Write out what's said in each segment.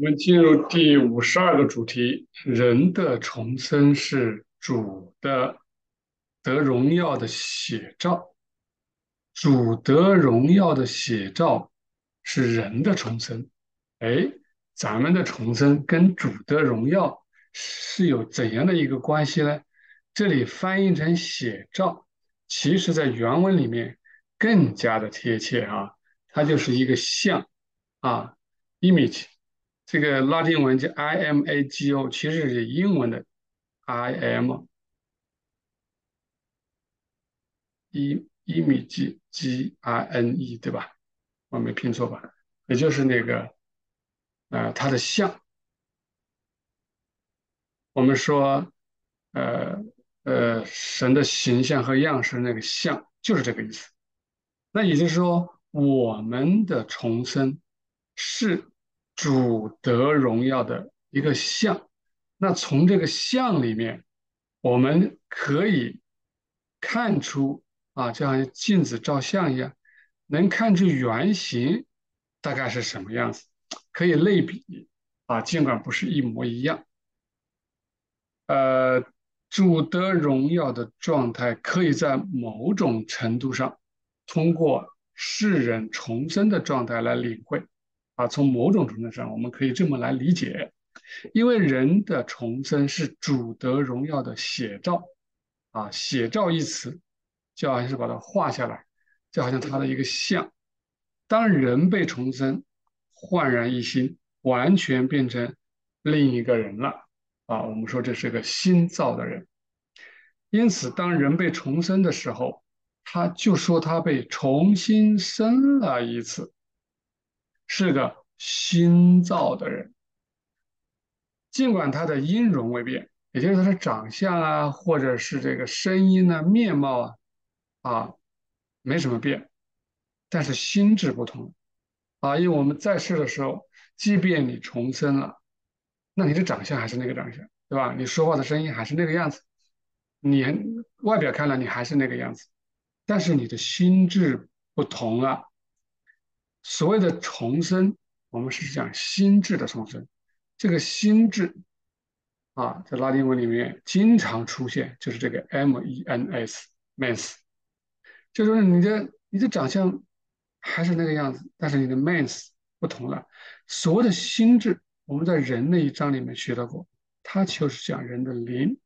我们进入第五十二个主题：人的重生是主的得荣耀的写照。主得荣耀的写照是人的重生。哎，咱们的重生跟主的荣耀是有怎样的一个关系呢？这里翻译成写照，其实在原文里面更加的贴切啊，它就是一个像啊，image。这个拉丁文叫 imago，其实是英文的 i m e image g i n e，对吧？我没拼错吧？也就是那个，呃，它的像。我们说，呃呃，神的形象和样式那个像，就是这个意思。那也就是说，我们的重生是。主得荣耀的一个像，那从这个像里面，我们可以看出啊，就像镜子照相一样，能看出原型大概是什么样子，可以类比啊，尽管不是一模一样。呃，主得荣耀的状态，可以在某种程度上通过世人重生的状态来领会。啊，从某种程度上，我们可以这么来理解，因为人的重生是主得荣耀的写照，啊，写照一词，就好像是把它画下来，就好像他的一个像。当人被重生，焕然一新，完全变成另一个人了，啊，我们说这是个新造的人。因此，当人被重生的时候，他就说他被重新生了一次。是个新造的人，尽管他的音容未变，也就是他的长相啊，或者是这个声音呢、面貌啊，啊，没什么变，但是心智不同啊。因为我们在世的时候，即便你重生了，那你的长相还是那个长相，对吧？你说话的声音还是那个样子，你外表看来你还是那个样子，但是你的心智不同了。所谓的重生，我们是讲心智的重生。这个心智啊，在拉丁文里面经常出现，就是这个 m-e-n-s，mens，就是你的你的长相还是那个样子，但是你的 mens 不同了。所谓的心智，我们在人那一章里面学到过，它就是讲人的灵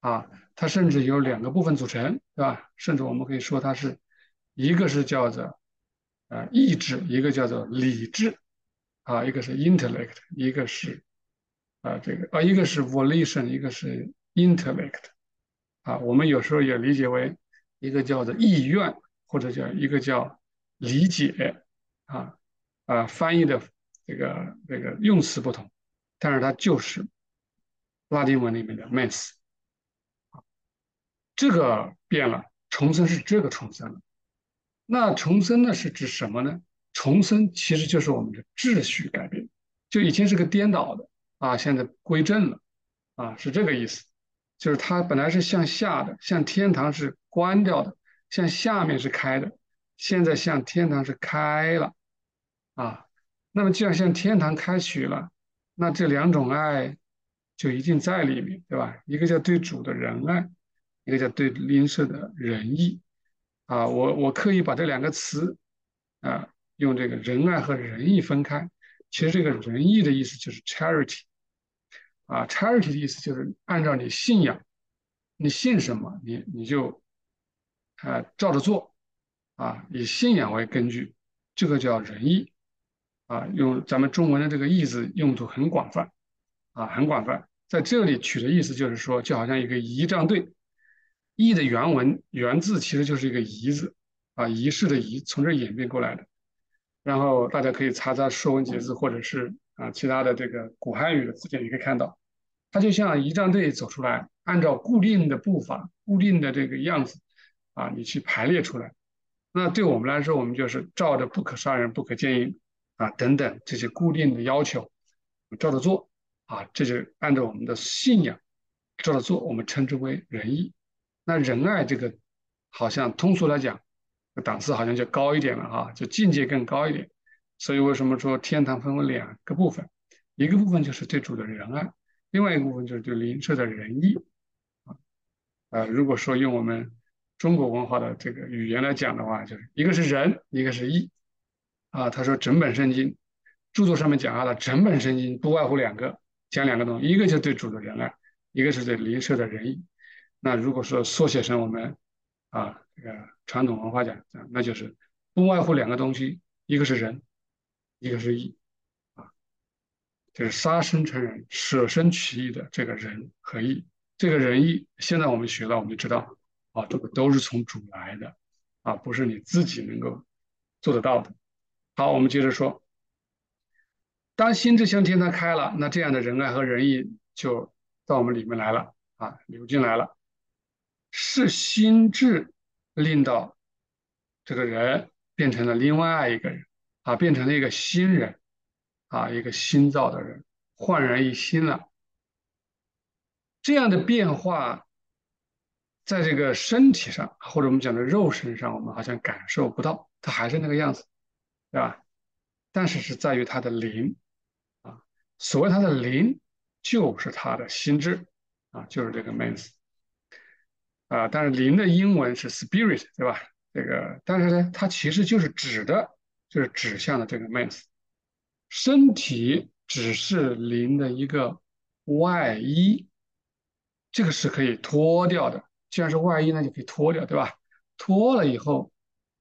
啊，它甚至有两个部分组成，对吧？甚至我们可以说它是一个是叫做。啊，意志一个叫做理智，啊，一个是 intellect，一个是啊这个啊，一个是 volition，一个是 intellect，啊，我们有时候也理解为一个叫做意愿，或者叫一个叫理解，啊啊，翻译的这个这个用词不同，但是它就是拉丁文里面的 mens，这个变了，重生是这个重生了。那重生呢是指什么呢？重生其实就是我们的秩序改变，就以前是个颠倒的啊，现在归正了啊，是这个意思。就是它本来是向下的，向天堂是关掉的，向下面是开的，现在向天堂是开了啊。那么既然向天堂开启了，那这两种爱就一定在里面，对吧？一个叫对主的仁爱，一个叫对邻舍的仁义。啊，我我刻意把这两个词，啊，用这个仁爱和仁义分开。其实这个仁义的意思就是 charity，啊，charity 的意思就是按照你信仰，你信什么，你你就，啊，照着做，啊，以信仰为根据，这个叫仁义，啊，用咱们中文的这个义字用途很广泛，啊，很广泛，在这里取的意思就是说，就好像一个仪仗队。义的原文原字其实就是一个仪字啊，仪式的仪，从这演变过来的。然后大家可以查查《说文解字》或者是啊其他的这个古汉语的字典，你可以看到，它就像仪仗队走出来，按照固定的步伐、固定的这个样子啊，你去排列出来。那对我们来说，我们就是照着“不可杀人”“不可奸淫”啊等等这些固定的要求，照着做啊，这就按照我们的信仰照着做，我们称之为仁义。那仁爱这个，好像通俗来讲，档次好像就高一点了哈，就境界更高一点。所以为什么说天堂分为两个部分，一个部分就是对主的仁爱，另外一个部分就是对邻舍的仁义。啊，呃，如果说用我们中国文化的这个语言来讲的话，就是一个是仁，一个是义。啊，他说整本圣经著作上面讲了，整本圣经不外乎两个，讲两个东西，一个就是对主的仁爱，一个是对邻舍的仁义。那如果说缩写成我们啊这个传统文化讲，那就是不外乎两个东西，一个是仁，一个是义。啊，就是杀身成仁、舍身取义的这个仁和义。这个仁义，现在我们学了，我们就知道啊，这个都是从主来的，啊，不是你自己能够做得到的。好，我们接着说，当心智向天堂开了，那这样的仁爱和仁义就到我们里面来了啊，流进来了。是心智令到这个人变成了另外一个人啊，变成了一个新人啊，一个新造的人，焕然一新了。这样的变化，在这个身体上或者我们讲的肉身上，我们好像感受不到，它还是那个样子。对吧？但是是在于他的灵啊，所谓他的灵，就是他的心智啊，就是这个 means 啊。但是灵的英文是 spirit，对吧？这个，但是呢，它其实就是指的，就是指向的这个 means。身体只是灵的一个外衣，这个是可以脱掉的。既然是外衣，那就可以脱掉，对吧？脱了以后，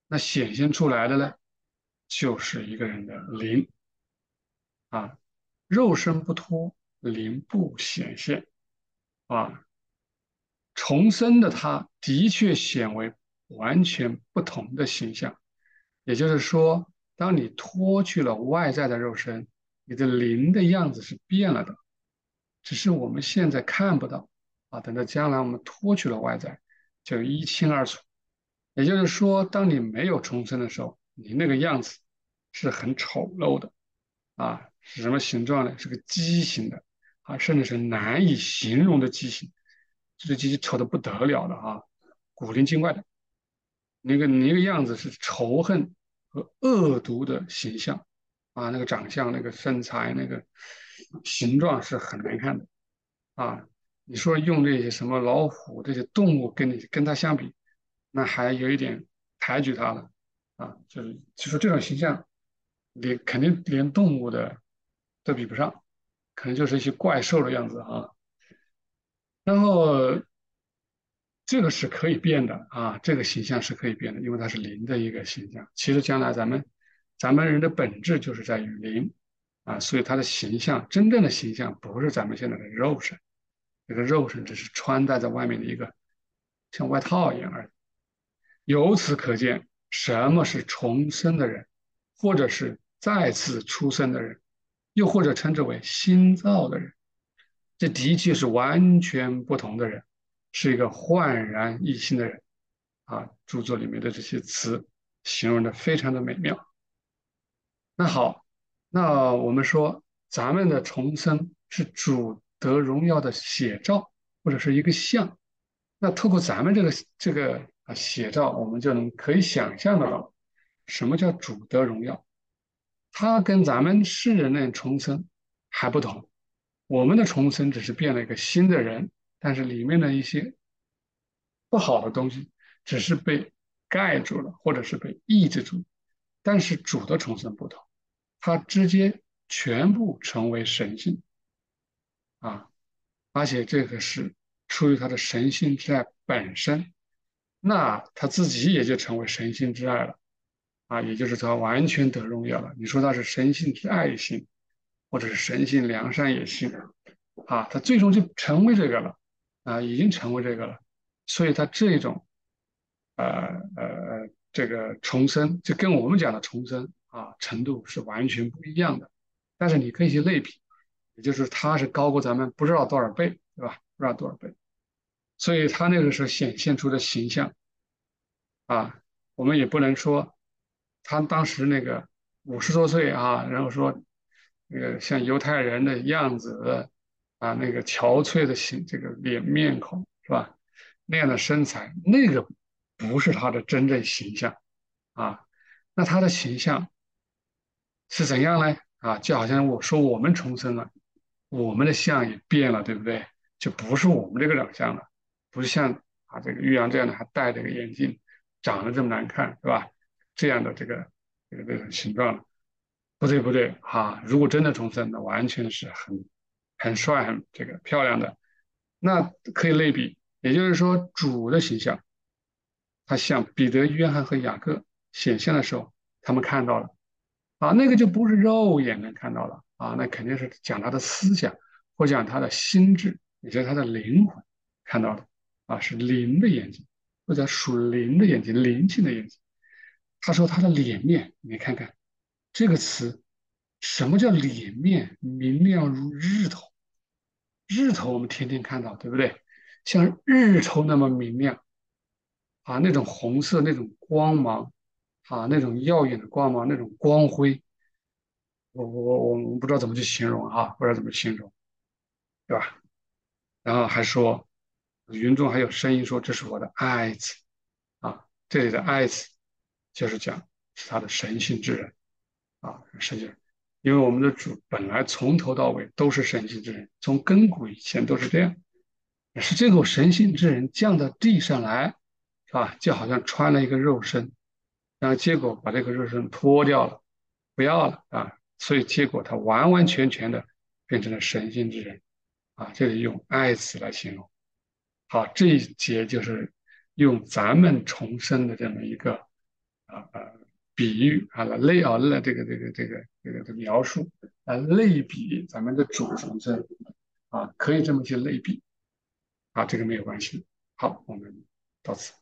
那显现出来的呢？就是一个人的灵啊，肉身不脱，灵不显现啊。重生的他的确显为完全不同的形象，也就是说，当你脱去了外在的肉身，你的灵的样子是变了的，只是我们现在看不到啊。等到将来我们脱去了外在，就一清二楚。也就是说，当你没有重生的时候，你那个样子。是很丑陋的，啊，是什么形状呢？是个畸形的，啊，甚至是难以形容的畸形，这个畸形丑的不得了的啊，古灵精怪的，那个那个样子是仇恨和恶毒的形象，啊，那个长相、那个身材、那个形状是很难看的，啊，你说用这些什么老虎这些动物跟你跟它相比，那还有一点抬举它了，啊，就是就说这种形象。连肯定连动物的都比不上，可能就是一些怪兽的样子啊。然后这个是可以变的啊，这个形象是可以变的，因为它是灵的一个形象。其实将来咱们咱们人的本质就是在于灵啊，所以它的形象真正的形象不是咱们现在的肉身，这个肉身只是穿戴在外面的一个像外套一样而已。由此可见，什么是重生的人？或者是再次出生的人，又或者称之为新造的人，这的确是完全不同的人，是一个焕然一新的人。啊，著作里面的这些词形容的非常的美妙。那好，那我们说咱们的重生是主得荣耀的写照，或者是一个像。那透过咱们这个这个啊写照，我们就能可以想象得到。什么叫主得荣耀？他跟咱们世人的重生还不同。我们的重生只是变了一个新的人，但是里面的一些不好的东西只是被盖住了，或者是被抑制住。但是主的重生不同，他直接全部成为神性啊！而且这个是出于他的神性之爱本身，那他自己也就成为神性之爱了。啊，也就是他完全得荣耀了。你说他是神性之爱心，或者是神性良善也行，啊，他最终就成为这个了，啊，已经成为这个了。所以他这种，呃呃，这个重生就跟我们讲的重生啊程度是完全不一样的。但是你可以去类比，也就是他是高过咱们不知道多少倍，对吧？不知道多少倍。所以他那个时候显现出的形象，啊，我们也不能说。他当时那个五十多岁啊，然后说那个像犹太人的样子啊，那个憔悴的形，这个脸面孔是吧？那样的身材，那个不是他的真正形象啊。那他的形象是怎样呢？啊，就好像我说我们重生了，我们的相也变了，对不对？就不是我们这个长相了，不是像啊这个玉阳这样的还戴着个眼镜，长得这么难看，是吧？这样的这个这个这种形状了，不对不对哈！如果真的重生，那完全是很很帅、很这个漂亮的，那可以类比。也就是说，主的形象，他向彼得、约翰和雅各显现的时候，他们看到了。啊，那个就不是肉眼能看到了啊，那肯定是讲他的思想，或讲他的心智，也就是他的灵魂看到的啊，是灵的眼睛，或者属灵的眼睛，灵性的眼睛。他说他的脸面，你看看这个词，什么叫脸面？明亮如日头，日头我们天天看到，对不对？像日头那么明亮啊，那种红色，那种光芒。啊，那种耀眼的光芒，那种光辉，我我我我不知道怎么去形容啊，不知道怎么形容，对吧？然后还说，云中还有声音说：“这是我的爱子。”啊，这里的爱子就是讲是他的神性之人啊，神性。因为我们的主本来从头到尾都是神性之人，从根古以前都是这样，是这个神性之人降到地上来，是吧？就好像穿了一个肉身。然后结果把这个肉身脱掉了，不要了啊！所以结果他完完全全的变成了神性之人啊！这里用爱子来形容。好，这一节就是用咱们重生的这么一个啊啊比喻啊类啊类这个这个这个这个的描述啊类比咱们的主重生啊，可以这么去类比啊，这个没有关系。好，我们到此。